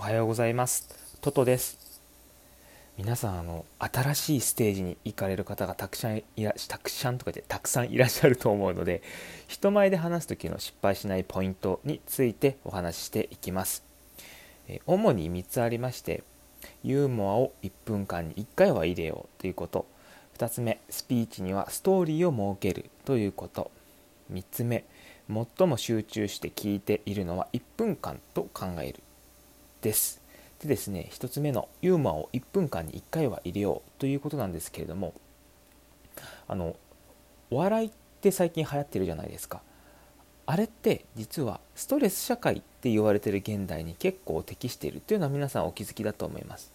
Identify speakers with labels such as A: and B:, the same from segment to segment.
A: おはようございます。トトです。皆さんあの新しいステージに行かれる方がたくさんいらたくさんとかでたくさんいらっしゃると思うので人前で話す時の失敗しないポイントについてお話ししていきます。え主に3つありましてユーモアを1分間に1回は入れようということ。2つ目スピーチにはストーリーを設けるということ。3つ目最も集中して聞いているのは1分間と考える。です。でですね、1つ目のユーモアを1分間に1回は入れようということなんですけれども、あの、お笑いって最近流行ってるじゃないですか。あれって実はストレス社会って言われてる現代に結構適しているっていうのは皆さんお気づきだと思います。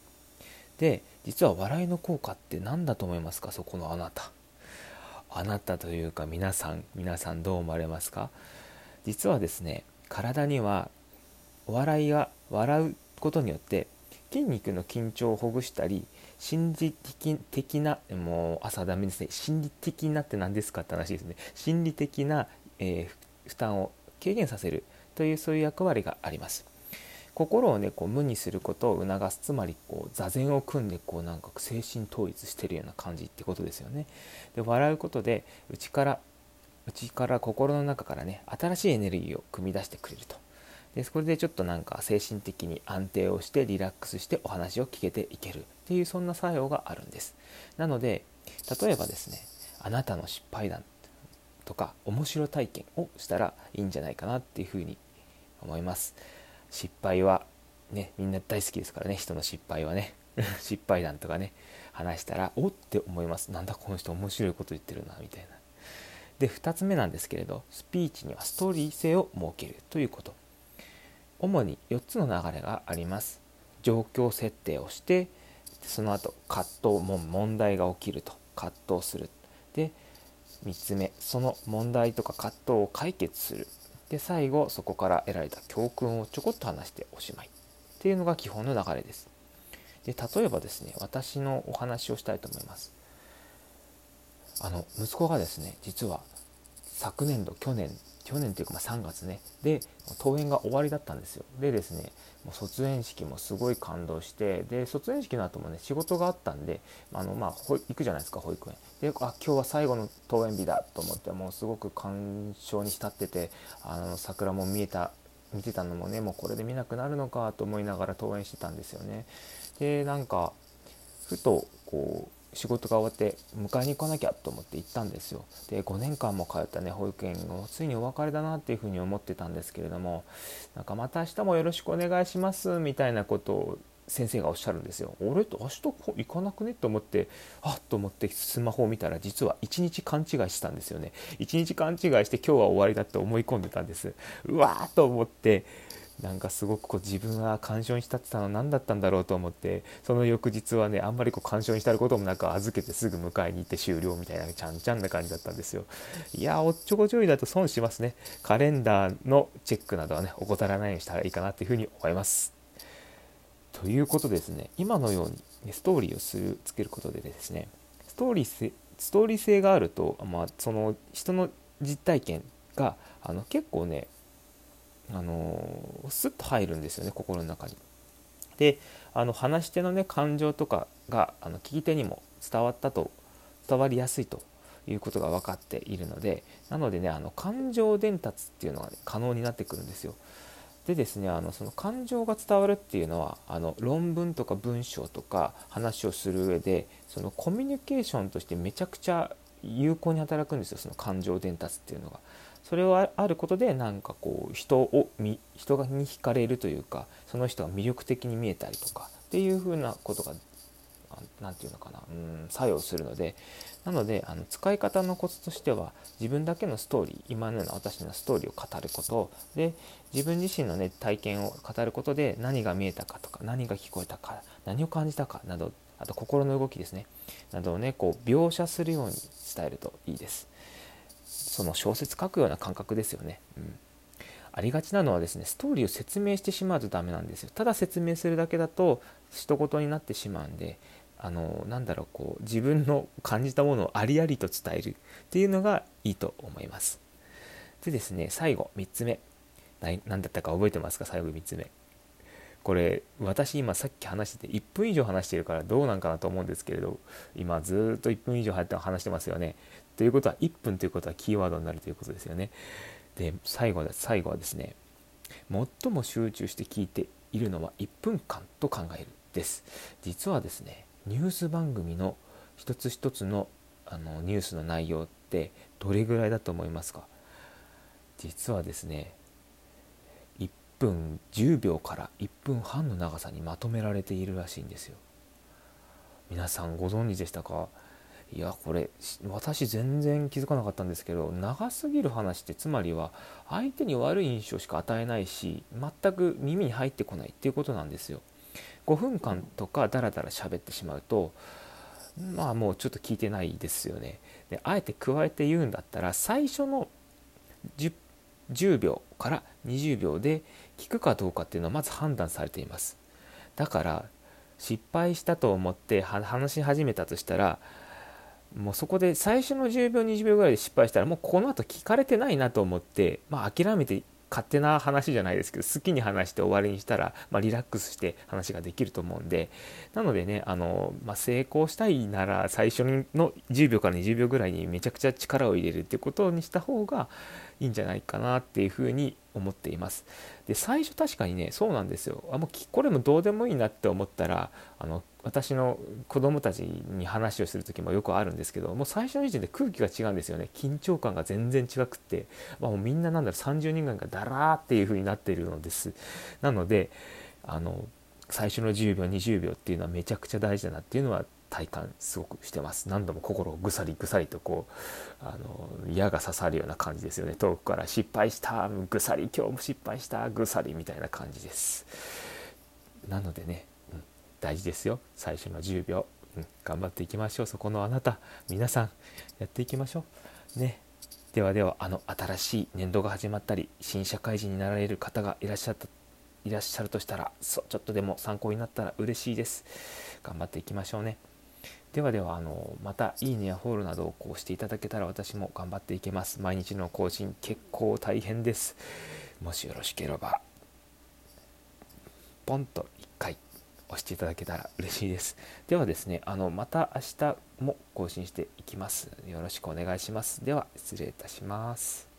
A: で、実は笑いの効果って何だと思いますか？そこのあなた。あなたというか皆さん、皆さんどう思われますか？実はですね、体にはお笑いが笑うことによって筋肉の緊張をほぐしたり心理的的なもう朝ダメですね。心理的なって何ですかって話ですね。心理的な、えー、負担を軽減させるというそういう役割があります。心をねこう無にすることを促す。つまりこう座禅を組んでこうなんか精神統一してるような感じってことですよね。で笑うことで内から内から心の中からね新しいエネルギーを組み出してくれると。でそれでちょっとなんか精神的に安定をしてリラックスしてお話を聞けていけるっていうそんな作用があるんです。なので例えばですねあなたの失敗談とか面白体験をしたらいいんじゃないかなっていうふうに思います。失敗はねみんな大好きですからね人の失敗はね。失敗談とかね話したらおって思います。なんだこの人面白いこと言ってるなみたいな。で2つ目なんですけれどスピーチにはストーリー性を設けるということ。主に4つの流れがあります。状況設定をしてその後葛藤も問題が起きると葛藤する。で3つ目その問題とか葛藤を解決する。で最後そこから得られた教訓をちょこっと話しておしまい。っていうのが基本の流れです。で例えばですね私のお話をしたいと思います。あの息子がですね実は昨年度去年去年というかま3月ね。で登園が終わりだったんですよ。でですねもう卒園式もすごい感動してで卒園式の後もね仕事があったんであのまあ行くじゃないですか保育園。であ今日は最後の登園日だと思ってもうすごく感傷に浸っててあの桜も見えた見てたのもねもうこれで見なくなるのかと思いながら登園してたんですよね。でなんかふとこう仕事が終わって迎えに行かなきゃと思って行ったんですよで5年間も通ったね保育園をついにお別れだなっていうふうに思ってたんですけれどもなんかまた明日もよろしくお願いしますみたいなことを先生がおっしゃるんですよ。俺と明日行かなくね？と思ってあっと思ってスマホを見たら実は1日勘違いしたんですよね。1日勘違いして今日は終わりだって思い込んでたんです。うわーと思ってなんかすごくこう自分は干渉に浸ってたのは何だったんだろうと思ってその翌日はねあんまりこう干渉に浸ることもなく預けてすぐ迎えに行って終了みたいなちゃんちゃんな感じだったんですよ。いやおっちょこちょいだと損しますね。カレンダーのチェックなどはね怠らないようにしたらいいかなっていうふうに思います。ということですね今のように、ね、ストーリーをするつけることでですねストーリー性ストーリー性があると、まあ、その人の実体験があの結構ねあのスッと入るんですよね心の中に。であの話し手のね感情とかがあの聞き手にも伝わったと伝わりやすいということが分かっているのでなのでねあの感情伝達っていうのが、ね、可能になってくるんですよ。でですねあのその感情が伝わるっていうのはあの論文とか文章とか話をする上でそのコミュニケーションとしてめちゃくちゃ有効に働くんですよその感情伝達っていうのが。それはあることでなんかこう人を人に惹かれるというかその人が魅力的に見えたりとかっていうふうなことが何て言うのかなうん作用するのでなのであの使い方のコツとしては自分だけのストーリー今のような私のストーリーを語ることで自分自身のね体験を語ることで何が見えたかとか何が聞こえたか何を感じたかなどあと心の動きですねなどをねこう描写するように伝えるといいです。その小説書くような感覚ですよね。うん。ありがちなのはですねストーリーを説明してしまうとダメなんですよ。ただ説明するだけだと一言になってしまうんであのなんだろうこう自分の感じたものをありありと伝える。っていうのがいいと思います。でですね最後3つ目。何だったか覚えてますか？最後3つ目。これ私今さっき話してて1分以上話してるからどうなんかなと思うんですけれど今ずっと1分以上話してますよね。ということは1分ということはキーワードになるということですよね。で最後最後はですね最も集中して聞いているのは1分間と考えるです。実はですねニュース番組の一つ一つのあのニュースの内容ってどれぐらいだと思いますか？実はですね分10秒から1分半の長さにまとめられているらしいんですよ。皆さんご存知でしたか？いやこれ私全然気づかなかったんですけど長すぎる話ってつまりは相手に悪い印象しか与えないし全く耳に入ってこないっていうことなんですよ。5分間とかダラダラ喋ってしまうとまあもうちょっと聞いてないですよね。であえて加えて言うんだったら最初の 10, 10秒から20秒で聞くかどうかっていうのはまず判断されています。だから失敗したと思って話し始めたとしたらもうそこで最初の10秒20秒ぐらいで失敗したらもうこの後聞かれてないなと思って、まあ、諦めて勝手な話じゃないですけど好きに話して終わりにしたら、まあ、リラックスして話ができると思うんでなのでねあの、まあ、成功したいなら最初の10秒から20秒ぐらいにめちゃくちゃ力を入れるってことにした方がいいんじゃないかなっていうふうに思っています。で最初確かにねそうなんですよ。あもうこれもどうでもいいなって思ったらあの私の子供たちに話をする時もよくあるんですけどもう最初の時点で空気が違うんですよね。緊張感が全然違くって、まあ、もうみんななんだろう30人間がダラーっていう風になっているのです。なのであの最初の10秒20秒っていうのはめちゃくちゃ大事だなっていうのは体感すごくしてます。何度も心をぐさりぐさりとこうあの矢が刺さるような感じですよね。遠くから失敗したぐさり今日も失敗したぐさりみたいな感じです。なのでね、うん、大事ですよ。最初の10秒、うん、頑張っていきましょう。そこのあなた皆さんやっていきましょう。ね。ではではあの新しい年度が始まったり新社会人になられる方がいらっしゃったいらっしゃるとしたらそうちょっとでも参考になったら嬉しいです。頑張っていきましょうね。ではではあのまたいいねやフォローなどをこうしていただけたら私も頑張っていけます。毎日の更新結構大変です。もしよろしければポンと1回押していただけたら嬉しいです。ではですねあのまた明日も更新していきます。よろしくお願いします。では失礼いたします。